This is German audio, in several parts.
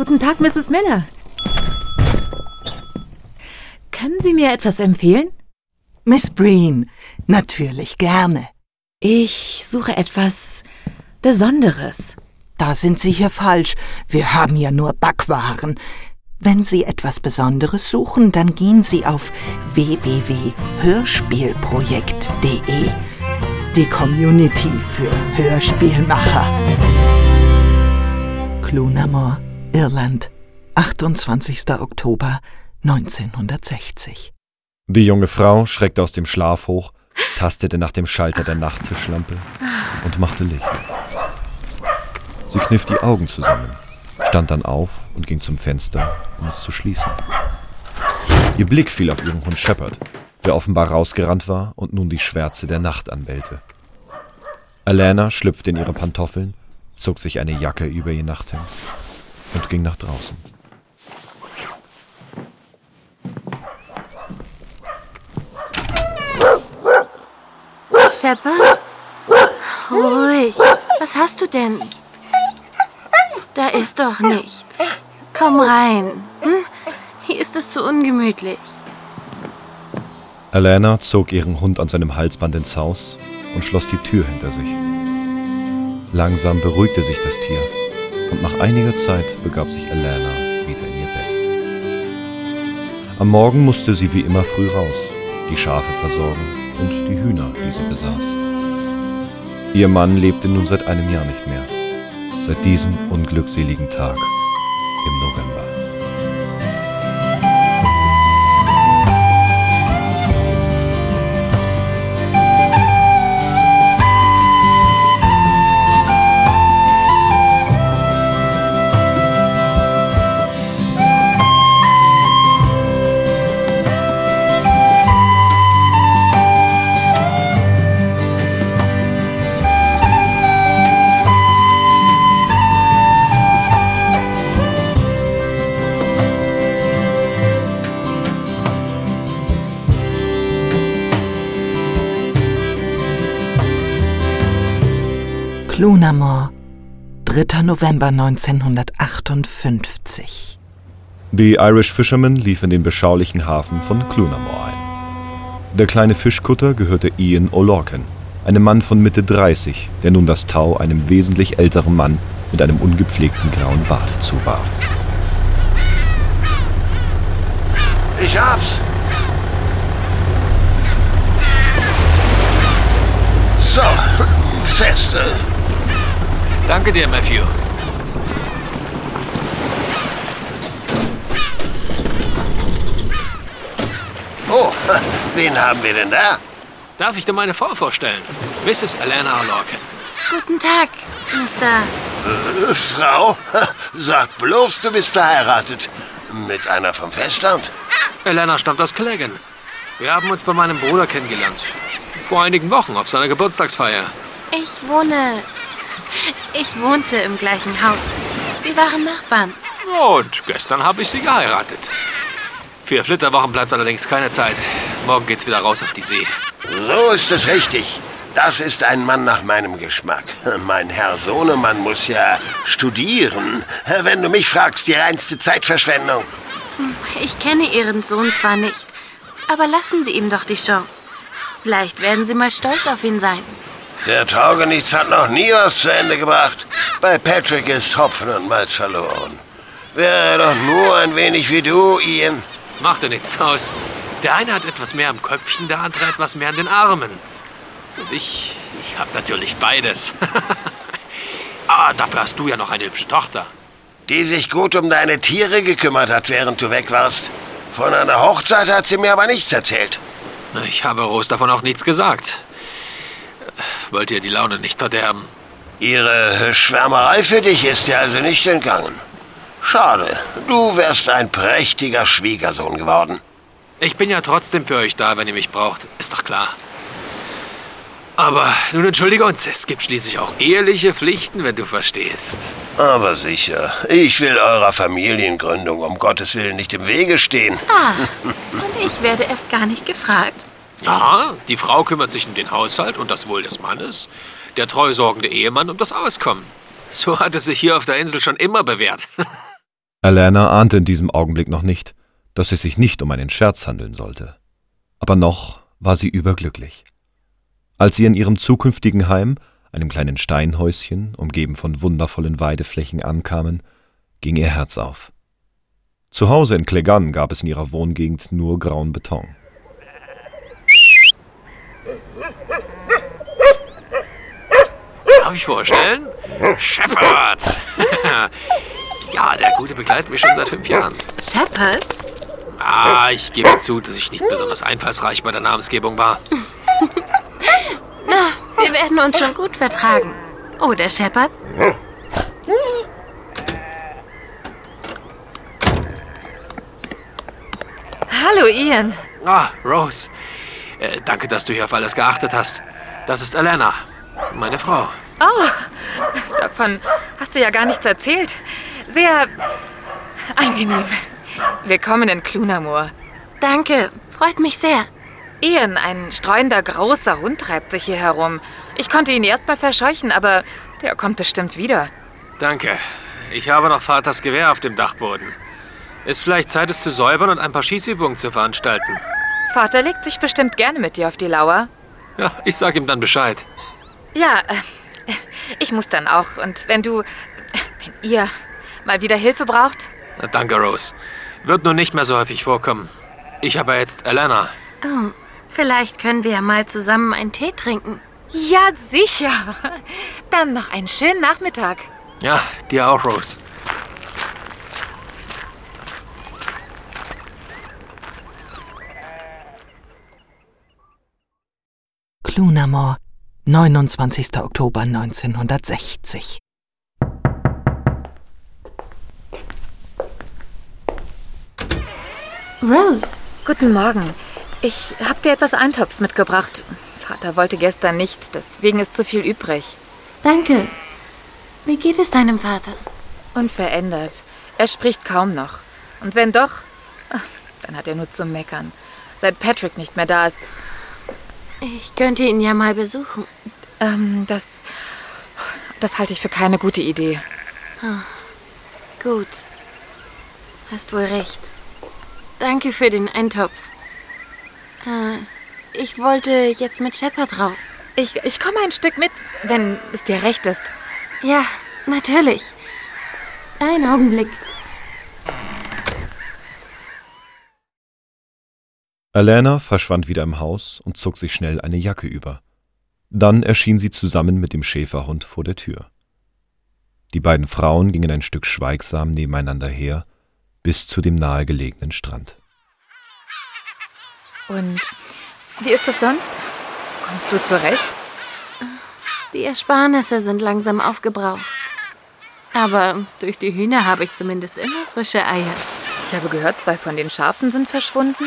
Guten Tag, Mrs. Miller. Können Sie mir etwas empfehlen? Miss Breen, natürlich gerne. Ich suche etwas Besonderes. Da sind Sie hier falsch. Wir haben ja nur Backwaren. Wenn Sie etwas Besonderes suchen, dann gehen Sie auf www.hörspielprojekt.de. Die Community für Hörspielmacher. Clunamore, Irland, 28. Oktober 1960. Die junge Frau schreckte aus dem Schlaf hoch, tastete nach dem Schalter der Nachttischlampe und machte Licht. Sie kniff die Augen zusammen, stand dann auf und ging zum Fenster, um es zu schließen. Ihr Blick fiel auf ihren Hund Shepard, der offenbar rausgerannt war und nun die Schwärze der Nacht anbellte. Alana schlüpfte in ihre Pantoffeln, zog sich eine Jacke über ihr Nachthemd und ging nach draußen. Shepard? Ruhig. Was hast du denn? Da ist doch nichts. Komm rein. Hm? Hier ist es zu ungemütlich. Alana zog ihren Hund an seinem Halsband ins Haus und schloss die Tür hinter sich. Langsam beruhigte sich das Tier und nach einiger Zeit begab sich Alana wieder in ihr Bett. Am Morgen musste sie wie immer früh raus, die Schafe versorgen und die Hühner, die sie besaß. Ihr Mann lebte nun seit einem Jahr nicht mehr, seit diesem unglückseligen Tag im November. Clunamore, 3. November 1958. Die Irish Fisherman lief in den beschaulichen Hafen von Clunamore ein. Der kleine Fischkutter gehörte Ian O'Lorcan, einem Mann von Mitte 30, der nun das Tau einem wesentlich älteren Mann mit einem ungepflegten grauen Bart zuwarf. Ich hab's. So, feste. Danke dir, Matthew. Oh, wen haben wir denn da? Darf ich dir meine Frau vorstellen? Mrs. Alana O'Lorcan. Guten Tag, Mr. Äh, Frau, sag bloß, du bist verheiratet. Mit einer vom Festland? Alana stammt aus Cleggan. Wir haben uns bei meinem Bruder kennengelernt. Vor einigen Wochen auf seiner Geburtstagsfeier. Ich wohne. Ich wohnte im gleichen Haus. Wir waren Nachbarn. Und gestern habe ich sie geheiratet. Für Flitterwochen bleibt allerdings keine Zeit. Morgen geht's wieder raus auf die See. So ist es richtig. Das ist ein Mann nach meinem Geschmack. Mein Herr Sohnemann muss ja studieren. Wenn du mich fragst, die reinste Zeitverschwendung. Ich kenne Ihren Sohn zwar nicht, aber lassen Sie ihm doch die Chance. Vielleicht werden Sie mal stolz auf ihn sein. Der Taugenichts hat noch nie was zu Ende gebracht. Bei Patrick ist Hopfen und Malz verloren. Wäre er doch nur ein wenig wie du, Ian. Macht dir nichts aus. Der eine hat etwas mehr am Köpfchen, der andere etwas mehr an den Armen. Und ich, ich habe natürlich beides. Aber dafür hast du ja noch eine hübsche Tochter. Die sich gut um deine Tiere gekümmert hat, während du weg warst. Von einer Hochzeit hat sie mir aber nichts erzählt. Ich habe Rose davon auch nichts gesagt. Wollt ihr die Laune nicht verderben? Ihre Schwärmerei für dich ist dir also nicht entgangen. Schade, du wärst ein prächtiger Schwiegersohn geworden. Ich bin ja trotzdem für euch da, wenn ihr mich braucht. Ist doch klar. Aber nun entschuldige uns, es gibt schließlich auch eheliche Pflichten, wenn du verstehst. Aber sicher, ich will eurer Familiengründung um Gottes Willen nicht im Wege stehen. Ah, und ich werde erst gar nicht gefragt. Ja, die Frau kümmert sich um den Haushalt und das Wohl des Mannes, der treu sorgende Ehemann um das Auskommen. So hat es sich hier auf der Insel schon immer bewährt. Alana ahnte in diesem Augenblick noch nicht, dass es sich nicht um einen Scherz handeln sollte. Aber noch war sie überglücklich. Als sie in ihrem zukünftigen Heim, einem kleinen Steinhäuschen, umgeben von wundervollen Weideflächen, ankamen, ging ihr Herz auf. Zu Hause in Clegan gab es in ihrer Wohngegend nur grauen Beton. Darf ich vorstellen? Shepard! ja, der Gute begleitet mich schon seit fünf Jahren. Shepard? Ah, ich gebe zu, dass ich nicht besonders einfallsreich bei der Namensgebung war. Na, wir werden uns schon gut vertragen. Oder, Shepard? Hallo, Ian. Ah, Rose. Äh, danke, dass du hier auf alles geachtet hast. Das ist Elena, meine Frau. Oh, davon hast du ja gar nichts erzählt. Sehr angenehm. Willkommen in Clunamore. Danke, freut mich sehr. Ian, ein streuender großer Hund treibt sich hier herum. Ich konnte ihn erst mal verscheuchen, aber der kommt bestimmt wieder. Danke. Ich habe noch Vaters Gewehr auf dem Dachboden. Ist vielleicht Zeit, es zu säubern und ein paar Schießübungen zu veranstalten. Vater legt sich bestimmt gerne mit dir auf die Lauer. Ja, ich sag ihm dann Bescheid. Ja, äh, ich muss dann auch. Und wenn du, wenn ihr mal wieder Hilfe braucht, Na, danke, Rose. Wird nun nicht mehr so häufig vorkommen. Ich habe jetzt Elena. Oh, vielleicht können wir ja mal zusammen einen Tee trinken. Ja, sicher. Dann noch einen schönen Nachmittag. Ja, dir auch, Rose. Clunamore, 29. Oktober 1960. Rose, Guten Morgen. Ich hab dir etwas Eintopf mitgebracht. Vater wollte gestern nichts, deswegen ist zu viel übrig. danke. Wie geht es deinem Vater? Unverändert. Er spricht kaum noch. Und wenn doch, ah, dann hat er nur zu meckern. Seit Patrick nicht mehr da ist. Ich könnte ihn ja mal besuchen. Ähm, das. Das halte ich für keine gute Idee. Gut. Hast wohl recht. Danke für den Eintopf. Äh, ich wollte jetzt mit Shepard raus. Ich, ich komme ein Stück mit, wenn es dir recht ist. Ja, natürlich. Einen Augenblick. Alana verschwand wieder im Haus und zog sich schnell eine Jacke über. Dann erschien sie zusammen mit dem Schäferhund vor der Tür. Die beiden Frauen gingen ein Stück schweigsam nebeneinander her, bis zu dem nahegelegenen Strand. Und wie ist es sonst? Kommst du zurecht? Die Ersparnisse sind langsam aufgebraucht. Aber durch die Hühner habe ich zumindest immer frische Eier. Ich habe gehört, zwei von den Schafen sind verschwunden.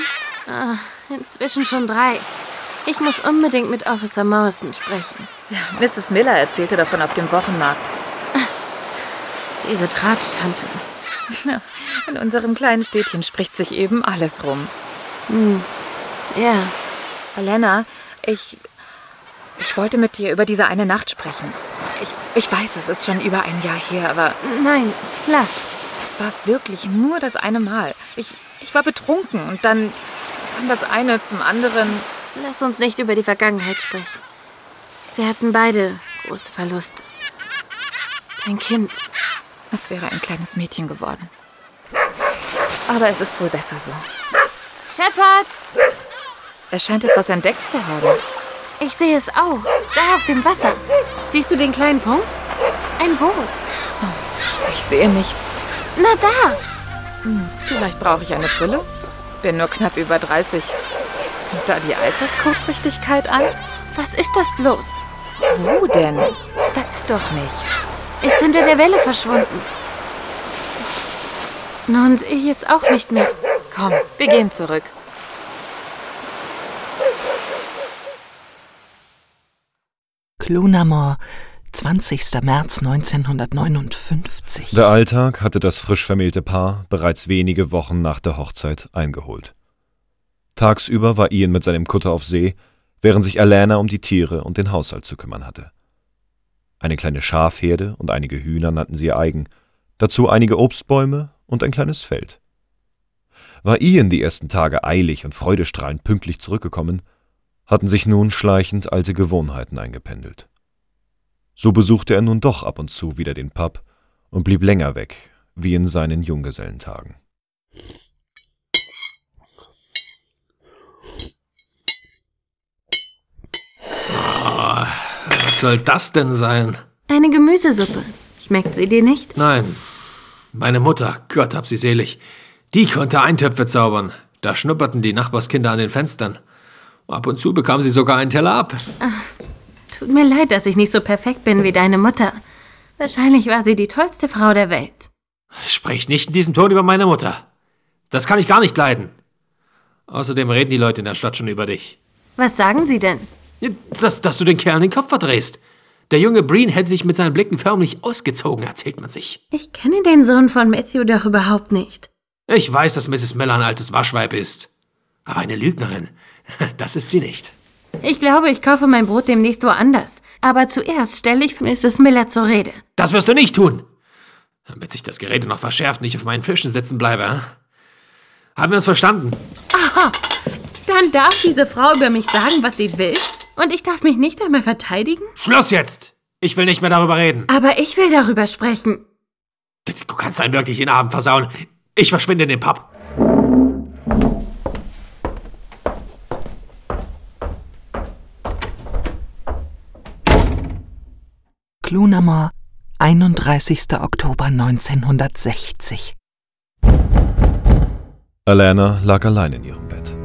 Ah, inzwischen schon drei. Ich muss unbedingt mit Officer Morrison sprechen. Mrs. Miller erzählte davon auf dem Wochenmarkt. Diese Drahtstante. In unserem kleinen Städtchen spricht sich eben alles rum. Ja, Elena, ich. Ich wollte mit dir über diese eine Nacht sprechen. Ich, ich weiß, es ist schon über ein Jahr her, aber nein, lass. es war wirklich nur das eine Mal. Ich, ich war betrunken und dann kam das eine zum anderen. Lass uns nicht über die Vergangenheit sprechen. Wir hatten beide große Verluste. Ein Kind. Es wäre ein kleines Mädchen geworden. Aber es ist wohl besser so. Shepard! Er scheint etwas entdeckt zu haben. Ich sehe es auch. Da auf dem Wasser. Siehst du den kleinen Punkt? Ein Boot. Ich sehe nichts. Na da! Vielleicht brauche ich eine Brille. Bin nur knapp über 30. Kommt da die Alterskurzsichtigkeit an? Was ist das bloß? Wo denn? Da ist doch nichts. Ist hinter der Welle verschwunden. Nun sehe ich es auch nicht mehr. Komm, wir gehen zurück. Clunamore, 20. März 1959. Der Alltag hatte das frisch vermählte Paar bereits wenige Wochen nach der Hochzeit eingeholt. Tagsüber war Ian mit seinem Kutter auf See, während sich Alana um die Tiere und den Haushalt zu kümmern hatte. Eine kleine Schafherde und einige Hühner nannten sie ihr eigen, dazu einige Obstbäume und ein kleines Feld. War Ian die ersten Tage eilig und freudestrahlend pünktlich zurückgekommen, hatten sich nun schleichend alte Gewohnheiten eingependelt. So besuchte er nun doch ab und zu wieder den Pub und blieb länger weg, wie in seinen Junggesellentagen. Oh, was soll das denn sein? Eine Gemüsesuppe. Schmeckt sie dir nicht? Nein. Meine Mutter, Gott hab sie selig, die konnte Eintöpfe zaubern. Da schnupperten die Nachbarskinder an den Fenstern. Ab und zu bekam sie sogar einen Teller ab. Tut mir leid, dass ich nicht so perfekt bin wie deine Mutter. Wahrscheinlich war sie die tollste Frau der Welt. Sprich nicht in diesem Ton über meine Mutter. Das kann ich gar nicht leiden. Außerdem reden die Leute in der Stadt schon über dich. Was sagen sie denn? Dass, dass du den Kerl den Kopf verdrehst. Der junge Breen hätte dich mit seinen Blicken förmlich ausgezogen, erzählt man sich. Ich kenne den Sohn von Matthew doch überhaupt nicht. Ich weiß, dass Mrs. Miller ein altes Waschweib ist. Aber eine Lügnerin, das ist sie nicht. Ich glaube, ich kaufe mein Brot demnächst woanders. Aber zuerst stelle ich Mrs. Miller zur Rede. Das wirst du nicht tun. Damit sich das Gerede noch verschärft und ich auf meinen Fischen sitzen bleibe. Hm? Haben wir uns verstanden? Dann darf diese Frau über mich sagen, was sie will. Und ich darf mich nicht einmal verteidigen? Schluss jetzt! Ich will nicht mehr darüber reden. Aber ich will darüber sprechen. Du kannst einen wirklich den Abend versauen. Ich verschwinde in den Pub. Clunamore, 31. Oktober 1960. Alana lag allein in ihrem Bett.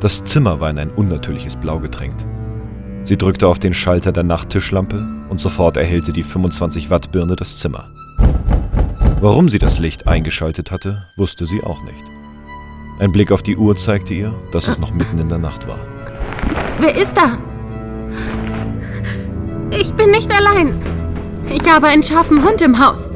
Das Zimmer war in ein unnatürliches Blau getränkt. Sie drückte auf den Schalter der Nachttischlampe und sofort erhellte die 25 Watt Birne das Zimmer. Warum sie das Licht eingeschaltet hatte, wusste sie auch nicht. Ein Blick auf die Uhr zeigte ihr, dass es noch mitten in der Nacht war. Wer ist da? Ich bin nicht allein. Ich habe einen scharfen Hund im Haus.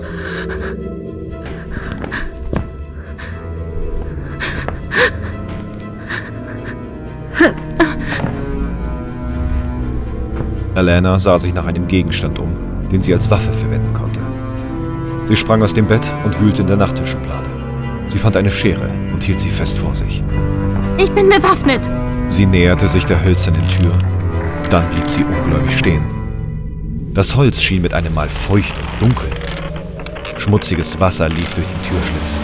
Alana sah sich nach einem Gegenstand um, den sie als Waffe verwenden konnte. Sie sprang aus dem Bett und wühlte in der Nachttischschublade. Sie fand eine Schere und hielt sie fest vor sich. Ich bin bewaffnet. Sie näherte sich der hölzernen Tür. Dann blieb sie ungläubig stehen. Das Holz schien mit einem Mal feucht und dunkel. Schmutziges Wasser lief durch den Türschlitz.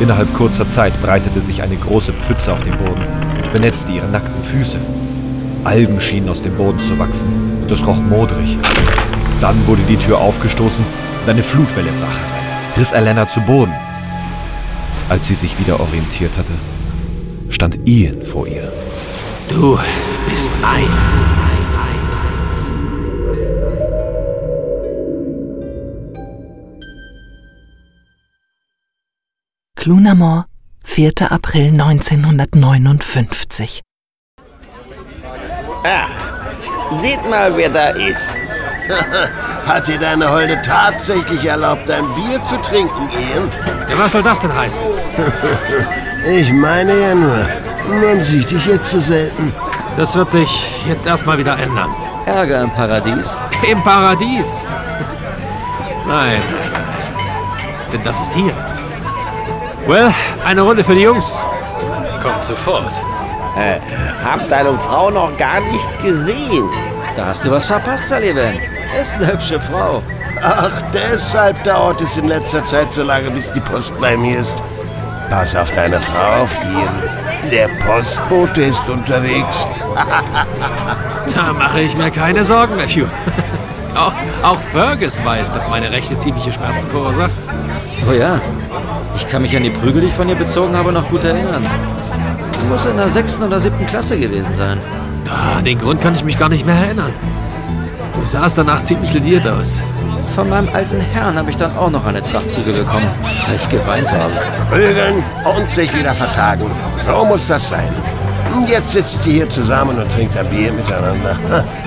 Innerhalb kurzer Zeit breitete sich eine große Pfütze auf dem Boden und benetzte ihre nackten Füße. Algen schienen aus dem Boden zu wachsen und es roch modrig. Dann wurde die Tür aufgestoßen und eine Flutwelle brach herein, riss Alana zu Boden. Als sie sich wieder orientiert hatte, stand Ian vor ihr. Du bist ein. Clunamore, 4. April 1959. Ach, seht mal, wer da ist. Hat dir deine Holde tatsächlich erlaubt, ein Bier zu trinken, Ian? Ja, was soll das denn heißen? Ich meine ja nur, man sieht dich jetzt so selten. Das wird sich jetzt erstmal wieder ändern. Ärger im Paradies? Im Paradies. Nein. Denn das ist hier. Well, eine Runde für die Jungs. Kommt sofort. Äh, hab deine Frau noch gar nicht gesehen. Da hast du was verpasst, Sullivan. Ist eine hübsche Frau. Ach, deshalb dauert es in letzter Zeit so lange, bis die Post bei mir ist. Pass auf deine Frau auf, Ian. Der Postbote ist unterwegs. Da mache ich mir keine Sorgen, Matthew. Auch, auch Fergus weiß, dass meine Rechte ziemliche Schmerzen verursacht. Oh ja. Ich kann mich an die Prügel, die ich von ihr bezogen habe, noch gut erinnern. Du musst in der sechsten oder siebten Klasse gewesen sein. Ah, den Grund kann ich mich gar nicht mehr erinnern. Du sahst danach ziemlich lediert aus. Von meinem alten Herrn habe ich dann auch noch eine Trachtprügel bekommen, weil ich geweint habe. Prügeln und sich wieder vertragen. So muss das sein. Und Jetzt sitzt ihr hier zusammen und trinkt ein Bier miteinander.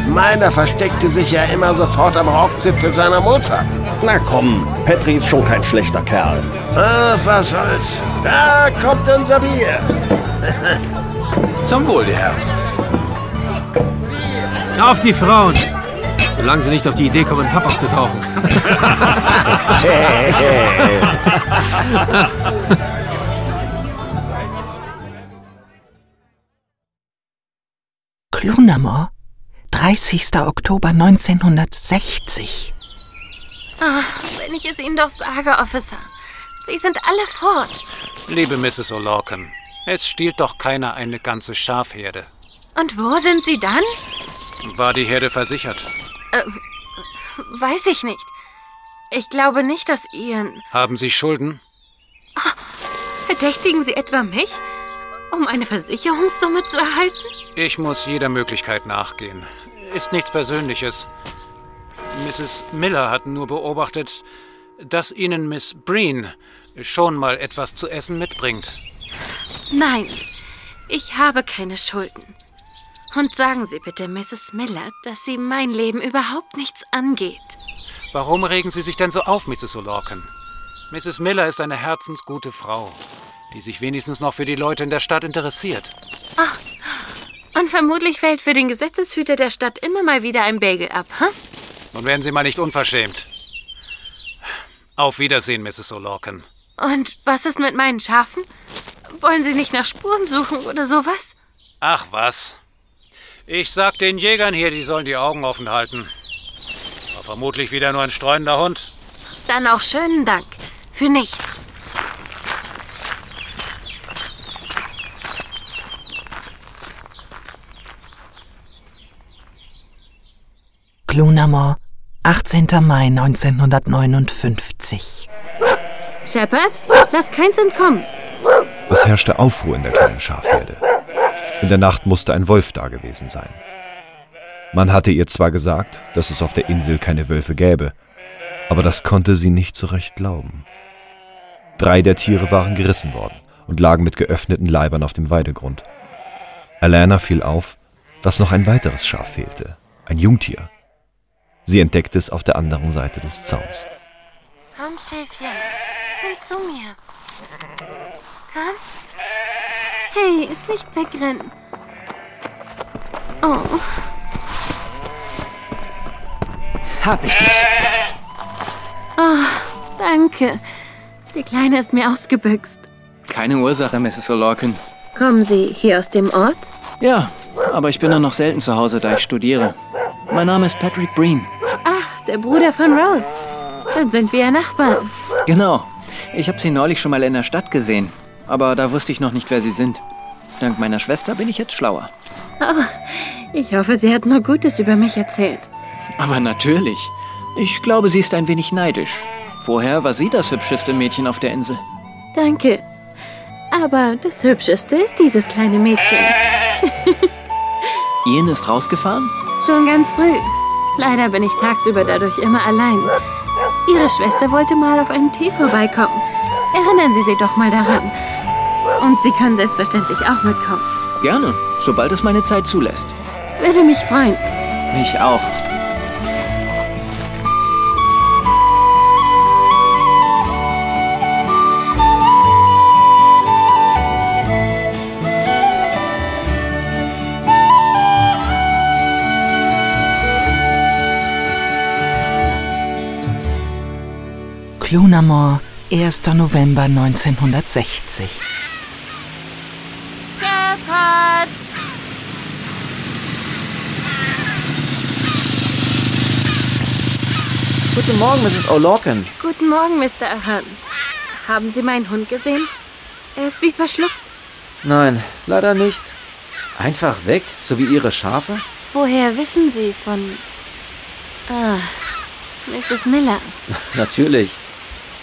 Meiner versteckte sich ja immer sofort am Rockzipfel seiner Mutter. Na komm, Patrick ist schon kein schlechter Kerl. Ach, was soll's. Da kommt unser Bier. Zum Wohl, die Herren. Auf die Frauen! Solange sie nicht auf die Idee kommen, Papp aufzutauchen. Clunamore, 30. Oktober 1960. Ach, wenn ich es Ihnen doch sage, Officer. Sie sind alle fort. Liebe Mrs. O'Lorcan, es stiehlt doch keiner eine ganze Schafherde. Und wo sind Sie dann? War die Herde versichert? Äh, weiß ich nicht. Ich glaube nicht, dass Ian. Haben Sie Schulden? Verdächtigen Sie etwa mich? Um eine Versicherungssumme zu erhalten? Ich muss jeder Möglichkeit nachgehen. Ist nichts Persönliches. Mrs. Miller hat nur beobachtet, dass Ihnen Miss Breen schon mal etwas zu essen mitbringt. Nein, ich habe keine Schulden. Und sagen Sie bitte Mrs. Miller, dass sie mein Leben überhaupt nichts angeht. Warum regen Sie sich denn so auf, Mrs. O'Lorcan? Mrs. Miller ist eine herzensgute Frau, die sich wenigstens noch für die Leute in der Stadt interessiert. Und vermutlich fällt für den Gesetzeshüter der Stadt immer mal wieder ein Bagel ab, hm? Nun werden Sie mal nicht unverschämt. Auf Wiedersehen, Mrs. O'Lorcan. Und was ist mit meinen Schafen? Wollen Sie nicht nach Spuren suchen oder sowas? Ach was. Ich sag den Jägern hier, die sollen die Augen offen halten. War vermutlich wieder nur ein streunender Hund. Dann auch schönen Dank. Für nichts. Clunamore, 18. Mai 1959. Shepard, lass keins entkommen. Es herrschte Aufruhr in der kleinen Schafherde. In der Nacht musste ein Wolf da gewesen sein. Man hatte ihr zwar gesagt, dass es auf der Insel keine Wölfe gäbe, aber das konnte sie nicht so recht glauben. Drei der Tiere waren gerissen worden und lagen mit geöffneten Leibern auf dem Weidegrund. Alana fiel auf, dass noch ein weiteres Schaf fehlte, ein Jungtier. Sie entdeckte es auf der anderen Seite des Zauns. Komm, Schäfchen. Komm zu mir. Komm. Hey, nicht wegrennen. Oh, Hab ich dich. danke. Die Kleine ist mir ausgebüxt. Keine Ursache, Mrs. O'Lorcan. Kommen Sie hier aus dem Ort? Ja, aber ich bin nur noch selten zu Hause, da ich studiere. Mein Name ist Patrick Breen. Ach, der Bruder von Rose. Dann sind wir ja Nachbarn. Genau. Ich habe sie neulich schon mal in der Stadt gesehen. Aber da wusste ich noch nicht, wer sie sind. Dank meiner Schwester bin ich jetzt schlauer. Ich hoffe, sie hat nur Gutes über mich erzählt. Aber natürlich. Ich glaube, sie ist ein wenig neidisch. Vorher war sie das hübscheste Mädchen auf der Insel. Danke. Aber das Hübscheste ist dieses kleine Mädchen. Ian ist rausgefahren? Schon ganz früh. Leider bin ich tagsüber dadurch immer allein. Ihre Schwester wollte mal auf einen Tee vorbeikommen. Erinnern Sie sich doch mal daran. Und Sie können selbstverständlich auch mitkommen. Gerne, sobald es meine Zeit zulässt. Würde mich freuen. Mich auch. Clunamore, 1. November 1960. Shepard! Guten Morgen, Mrs. O'Lorcan. Guten Morgen, Mr. Ahern. Haben Sie meinen Hund gesehen? Er ist wie verschluckt. Nein, leider nicht. Einfach weg, so wie Ihre Schafe? Woher wissen Sie von... Ah, Mrs. Miller. Natürlich.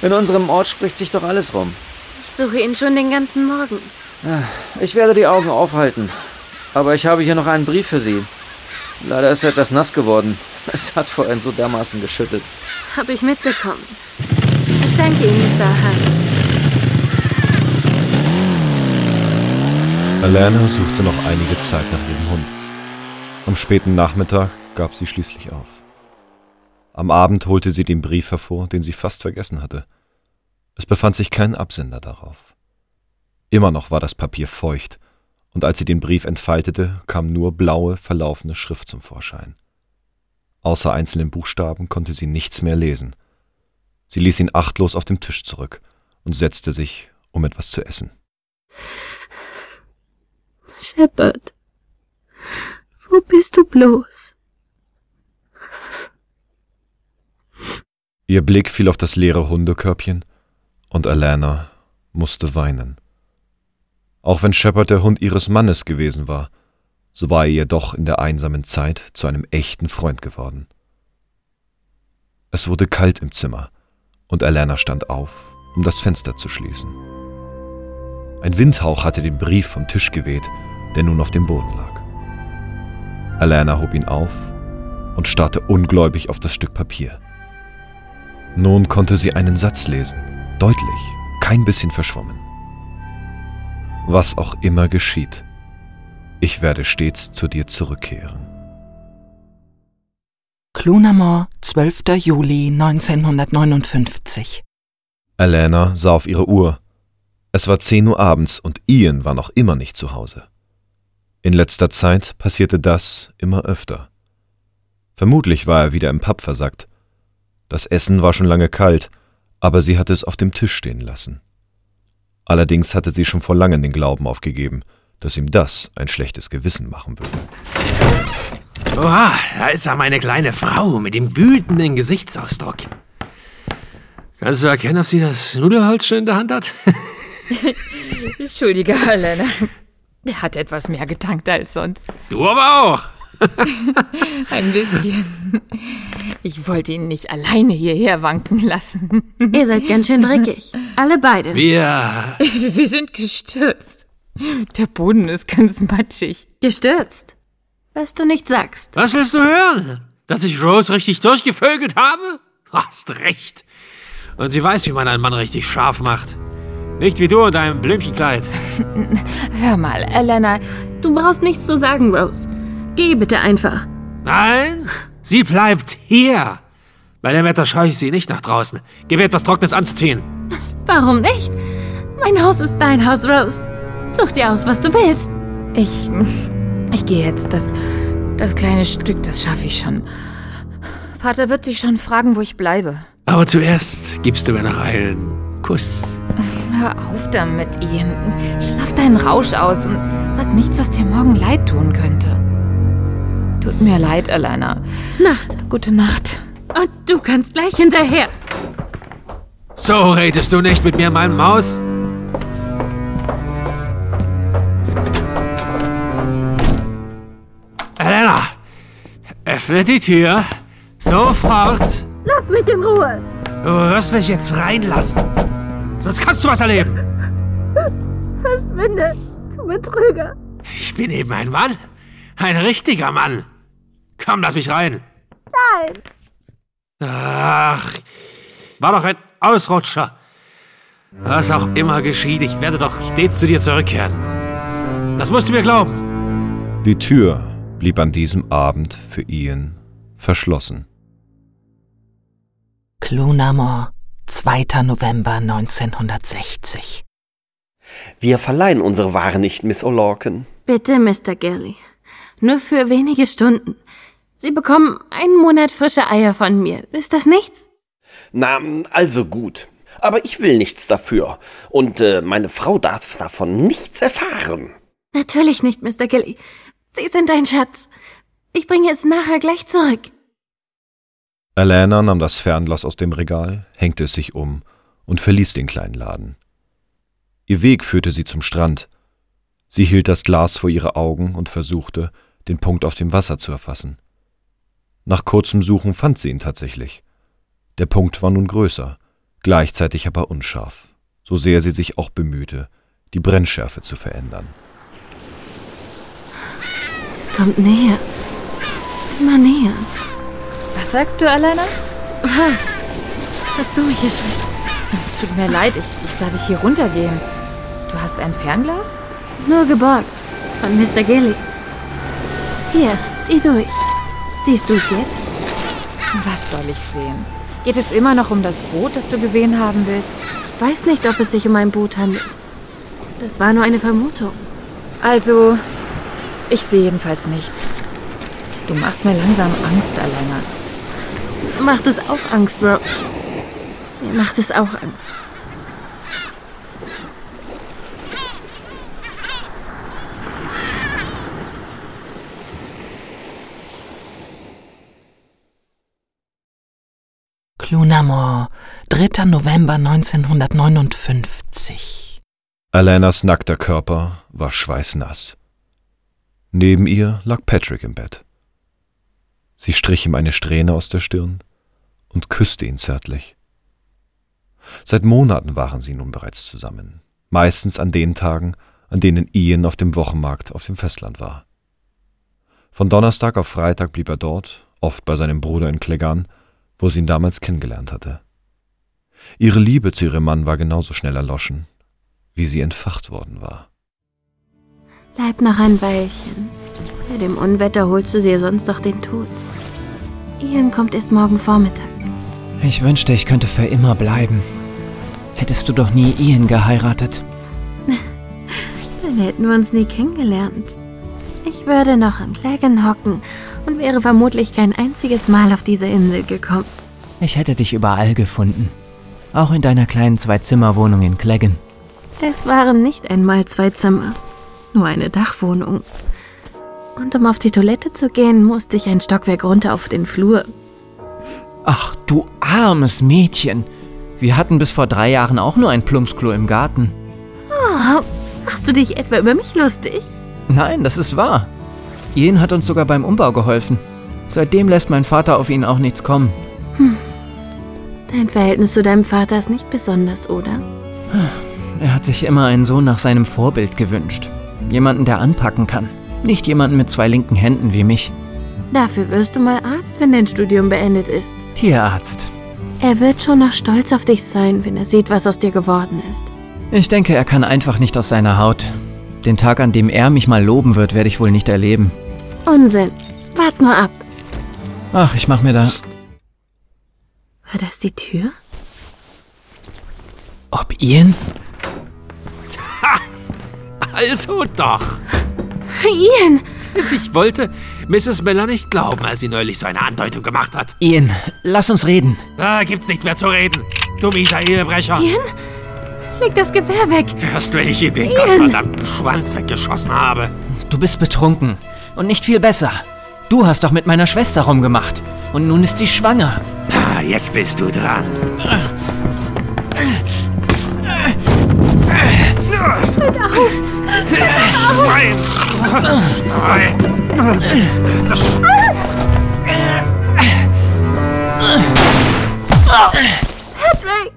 In unserem Ort spricht sich doch alles rum. Ich suche ihn schon den ganzen Morgen. Ich werde die Augen aufhalten. Aber ich habe hier noch einen Brief für Sie. Leider ist er etwas nass geworden. Es hat vorhin so dermaßen geschüttet. Habe ich mitbekommen. Ich danke Ihnen, Mr. Ahern. Alana suchte noch einige Zeit nach ihrem Hund. Am späten Nachmittag gab sie schließlich auf. Am Abend holte sie den Brief hervor, den sie fast vergessen hatte. Es befand sich kein Absender darauf. Immer noch war das Papier feucht, und als sie den Brief entfaltete, kam nur blaue, verlaufene Schrift zum Vorschein. Außer einzelnen Buchstaben konnte sie nichts mehr lesen. Sie ließ ihn achtlos auf dem Tisch zurück und setzte sich, um etwas zu essen. Shepard, wo bist du bloß? Ihr Blick fiel auf das leere Hundekörbchen und Alana musste weinen. Auch wenn Shepard der Hund ihres Mannes gewesen war, so war er ihr doch in der einsamen Zeit zu einem echten Freund geworden. Es wurde kalt im Zimmer und Alana stand auf, um das Fenster zu schließen. Ein Windhauch hatte den Brief vom Tisch geweht, der nun auf dem Boden lag. Alana hob ihn auf und starrte ungläubig auf das Stück Papier. Nun konnte sie einen Satz lesen, deutlich, kein bisschen verschwommen. Was auch immer geschieht, ich werde stets zu dir zurückkehren. Clunamore, 12. Juli 1959. Alana sah auf ihre Uhr. Es war 10 Uhr abends und Ian war noch immer nicht zu Hause. In letzter Zeit passierte das immer öfter. Vermutlich war er wieder im Pub versackt. Das Essen war schon lange kalt, aber sie hatte es auf dem Tisch stehen lassen. Allerdings hatte sie schon vor langem den Glauben aufgegeben, dass ihm das ein schlechtes Gewissen machen würde. Oha, da ist ja meine kleine Frau mit dem wütenden Gesichtsausdruck. Kannst du erkennen, ob sie das Nudelholz schon in der Hand hat? Entschuldige, Helena. Er hat etwas mehr getankt als sonst. Du aber auch. Ein bisschen. Ich wollte ihn nicht alleine hierher wanken lassen. Ihr seid ganz schön dreckig. Alle beide. Wir. Wir sind gestürzt. Der Boden ist ganz matschig. Gestürzt? Was du nicht sagst. Was willst du hören? Dass ich Rose richtig durchgevögelt habe? Hast recht. Und sie weiß, wie man einen Mann richtig scharf macht. Nicht wie du in deinem Blümchenkleid. Hör mal, Elena. Du brauchst nichts zu sagen, Rose. Geh bitte einfach. Nein, sie bleibt hier. Bei dem Wetter scheue ich sie nicht nach draußen. Gib ihr etwas Trockenes anzuziehen. Warum nicht? Mein Haus ist dein Haus, Rose. Such dir aus, was du willst. Ich. Ich gehe jetzt. Das. Das kleine Stück, das schaffe ich schon. Vater wird sich schon fragen, wo ich bleibe. Aber zuerst gibst du mir noch einen Kuss. Hör auf damit, Ian. Schlaf deinen Rausch aus und sag nichts, was dir morgen leid tun könnte. Tut mir leid, Elena. Nacht. Gute Nacht. Und du kannst gleich hinterher. So redest du nicht mit mir, mein Maus. Elena, öffne die Tür. Sofort. Lass mich in Ruhe. Du wirst mich jetzt reinlassen. Sonst kannst du was erleben. Verschwinde, du Betrüger. Ich bin eben ein Mann. Ein richtiger Mann. Komm, lass mich rein. Nein. Ach, war doch ein Ausrutscher. Was auch immer geschieht, ich werde doch stets zu dir zurückkehren. Das musst du mir glauben. Die Tür blieb an diesem Abend für Ian verschlossen. Clunamore, 2. November 1960. Wir verleihen unsere Ware nicht, Miss O'Lorcan. Bitte, Mr. Gilly. Nur für wenige Stunden. Sie bekommen einen Monat frische Eier von mir. Ist das nichts? Na, also gut. Aber ich will nichts dafür. Und äh, meine Frau darf davon nichts erfahren. Natürlich nicht, Mr. Gilly. Sie sind ein Schatz. Ich bringe es nachher gleich zurück. Alana nahm das Fernglas aus dem Regal, hängte es sich um und verließ den kleinen Laden. Ihr Weg führte sie zum Strand. Sie hielt das Glas vor ihre Augen und versuchte, den Punkt auf dem Wasser zu erfassen. Nach kurzem Suchen fand sie ihn tatsächlich. Der Punkt war nun größer, gleichzeitig aber unscharf, so sehr sie sich auch bemühte, die Brennschärfe zu verändern. Es kommt näher. Immer näher. Was sagst du, Alena? Was? Hast du mich erschreckt? Tut mir leid, ich, ich sah dich hier runtergehen. Du hast ein Fernglas? Nur geborgt. Von Mr. Gilly. Hier, zieh durch. Siehst du es jetzt? Was soll ich sehen? Geht es immer noch um das Boot, das du gesehen haben willst? Ich weiß nicht, ob es sich um ein Boot handelt. Das war nur eine Vermutung. Also, ich sehe jedenfalls nichts. Du machst mir langsam Angst, Alena. macht es auch Angst, Rose. Mir macht es auch Angst. Clunamore, 3. November 1959. Alanas nackter Körper war schweißnass. Neben ihr lag Patrick im Bett. Sie strich ihm eine Strähne aus der Stirn und küsste ihn zärtlich. Seit Monaten waren sie nun bereits zusammen, meistens an den Tagen, an denen Ian auf dem Wochenmarkt auf dem Festland war. Von Donnerstag auf Freitag blieb er dort, oft bei seinem Bruder in Cleggan, wo sie ihn damals kennengelernt hatte. Ihre Liebe zu ihrem Mann war genauso schnell erloschen, wie sie entfacht worden war. Bleib noch ein Weilchen. Bei dem Unwetter holst du dir sonst doch den Tod. Ian kommt erst morgen Vormittag. Ich wünschte, ich könnte für immer bleiben. Hättest du doch nie Ian geheiratet. Dann hätten wir uns nie kennengelernt. Ich würde noch an Clagan hocken und wäre vermutlich kein einziges Mal auf diese Insel gekommen. Ich hätte dich überall gefunden. Auch in deiner kleinen Zwei-Zimmer-Wohnung in Cleggan. Es waren nicht einmal zwei Zimmer, nur eine Dachwohnung. Und um auf die Toilette zu gehen, musste ich ein Stockwerk runter auf den Flur. Ach, du armes Mädchen. Wir hatten bis vor drei Jahren auch nur ein Plumpsklo im Garten. Oh, machst du dich etwa über mich lustig? Nein, das ist wahr. Ian hat uns sogar beim Umbau geholfen. Seitdem lässt mein Vater auf ihn auch nichts kommen. Hm. Dein Verhältnis zu deinem Vater ist nicht besonders, oder? Er hat sich immer einen Sohn nach seinem Vorbild gewünscht. Jemanden, der anpacken kann. Nicht jemanden mit zwei linken Händen wie mich. Dafür wirst du mal Arzt, wenn dein Studium beendet ist. Tierarzt. Er wird schon noch stolz auf dich sein, wenn er sieht, was aus dir geworden ist. Ich denke, er kann einfach nicht aus seiner Haut. Den Tag, an dem er mich mal loben wird, werde ich wohl nicht erleben. Unsinn. Wart nur ab. Ach, ich mach mir da. War das die Tür? Ob Ian? Ha! Also doch. Ian! Ich wollte Mrs. Miller nicht glauben, als sie neulich so eine Andeutung gemacht hat. Ian, lass uns reden. Da gibt's nichts mehr zu reden. Du mieser Ehebrecher. Ian? Leg das Gewehr weg. Erst wenn ich ihm den Ian. gottverdammten Schwanz weggeschossen habe. Du bist betrunken. Und nicht viel besser. Du hast doch mit meiner Schwester rumgemacht. Und nun ist sie schwanger. Ah, jetzt bist du dran. Hört auf! Schwein! Schwein! Das Patrick!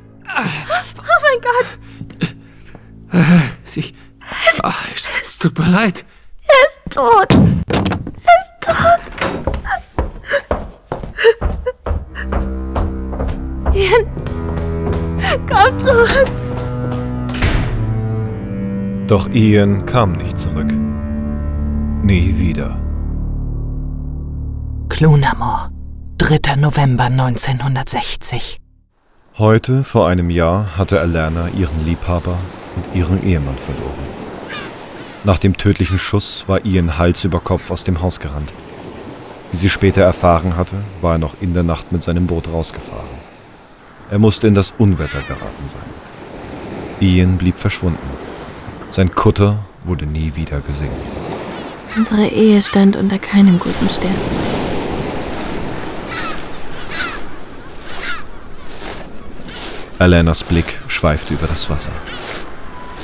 Oh mein Gott! Sie. Ach, es, es tut mir leid. Er ist tot! Er ist tot! Ian! Komm zurück! Doch Ian kam nicht zurück. Nie wieder. Clunamore, 3. November 1960. Heute, vor einem Jahr, hatte Alana ihren Liebhaber und ihren Ehemann verloren. Nach dem tödlichen Schuss war Ian Hals über Kopf aus dem Haus gerannt. Wie sie später erfahren hatte, war er noch in der Nacht mit seinem Boot rausgefahren. Er musste in das Unwetter geraten sein. Ian blieb verschwunden. Sein Kutter wurde nie wieder gesehen. Unsere Ehe stand unter keinem guten Stern. Alanas Blick schweifte über das Wasser.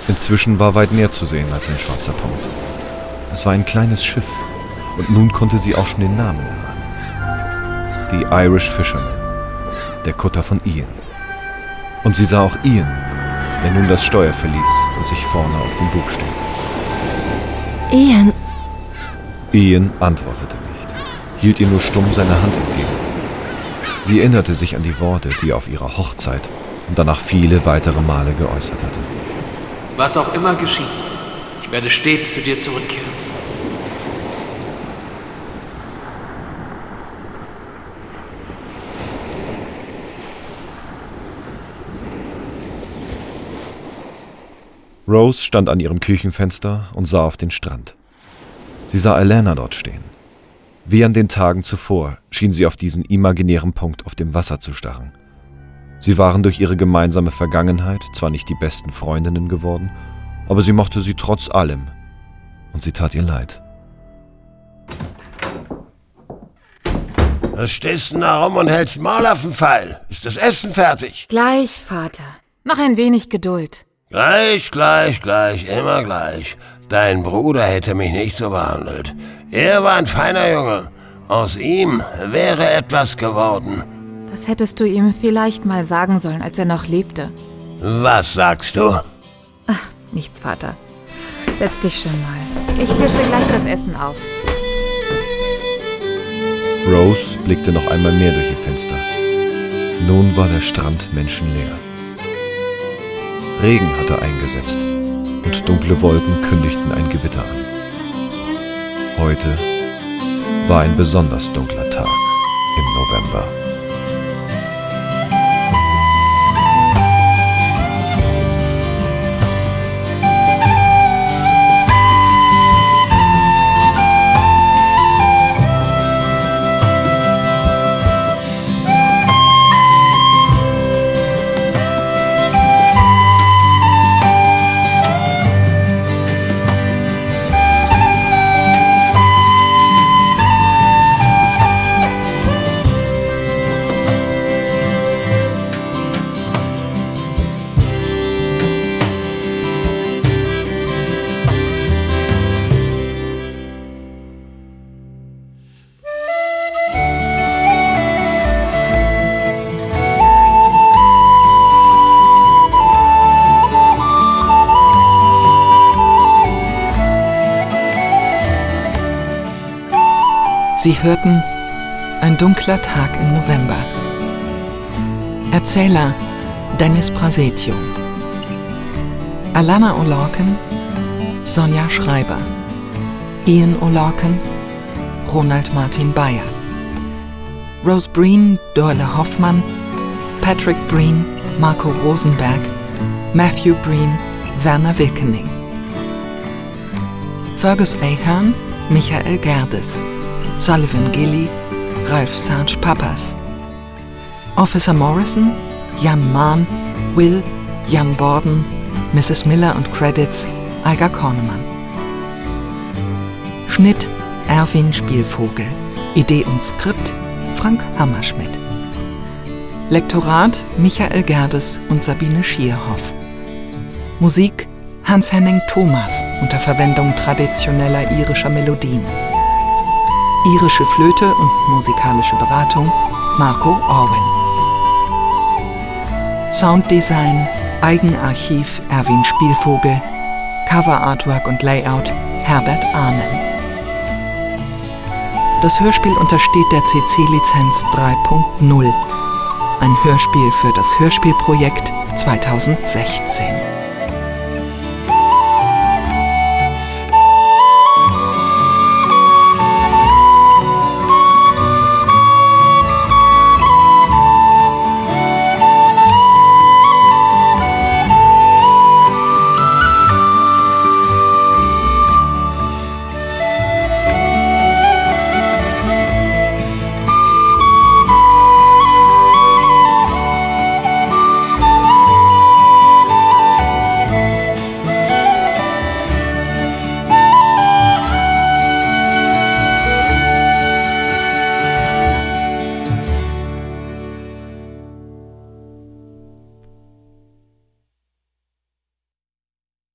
Inzwischen war weit mehr zu sehen als ein schwarzer Punkt. Es war ein kleines Schiff und nun konnte sie auch schon den Namen erahnen. Die Irish Fisherman, der Kutter von Ian. Und sie sah auch Ian, der nun das Steuer verließ und sich vorne auf dem Bug stellte. Ian, Ian antwortete nicht, hielt ihr nur stumm seine Hand entgegen. Sie erinnerte sich an die Worte, die er auf ihrer Hochzeit und danach viele weitere Male geäußert hatte. Was auch immer geschieht, ich werde stets zu dir zurückkehren. Rose stand an ihrem Küchenfenster und sah auf den Strand. Sie sah Alana dort stehen. Wie an den Tagen zuvor schien sie auf diesen imaginären Punkt auf dem Wasser zu starren. Sie waren durch ihre gemeinsame Vergangenheit zwar nicht die besten Freundinnen geworden, aber sie mochte sie trotz allem, und sie tat ihr leid. Was stehst denn da rum und hältst Maul auf den Pfeil? Ist das Essen fertig? Gleich, Vater. Noch ein wenig Geduld. Gleich, gleich, gleich, immer gleich. Dein Bruder hätte mich nicht so behandelt. Er war ein feiner Junge. Aus ihm wäre etwas geworden. Das hättest du ihm vielleicht mal sagen sollen, als er noch lebte. Was sagst du? Ach, nichts, Vater. Setz dich schon mal. Ich tische gleich das Essen auf. Rose blickte noch einmal mehr durch ihr Fenster. Nun war der Strand menschenleer. Regen hatte eingesetzt und dunkle Wolken kündigten ein Gewitter an. Heute war ein besonders dunkler Tag im November. Sie hörten Ein dunkler Tag im November. Erzähler Dennis Prasetio. Alana O'Lorcan, Sonja Schreiber. Ian O'Lorcan, Ronald Martin Bayer. Rose Breen, Dorle Hoffmann, Patrick Breen, Marco Rosenberg, Matthew Breen, Werner Wilkening. Fergus Ahern, Michael Gerdes. Sullivan Gilly, Ralph Sarge Pappas. Officer Morrison, Jan Mahn, Will, Jan Borden, Mrs. Miller und Credits, Alga Kornemann. Schnitt Erwin Spielvogel. Idee und Skript Frank Hammerschmidt. Lektorat Michael Gerdes und Sabine Schierhoff. Musik Hans-Henning Thomas unter Verwendung traditioneller irischer Melodien. Irische Flöte und musikalische Beratung Marco Orwin. Sounddesign Eigenarchiv Erwin Spielvogel. Cover Artwork und Layout Herbert Ahnen. Das Hörspiel untersteht der CC-Lizenz 3.0. Ein Hörspiel für das Hörspielprojekt 2016.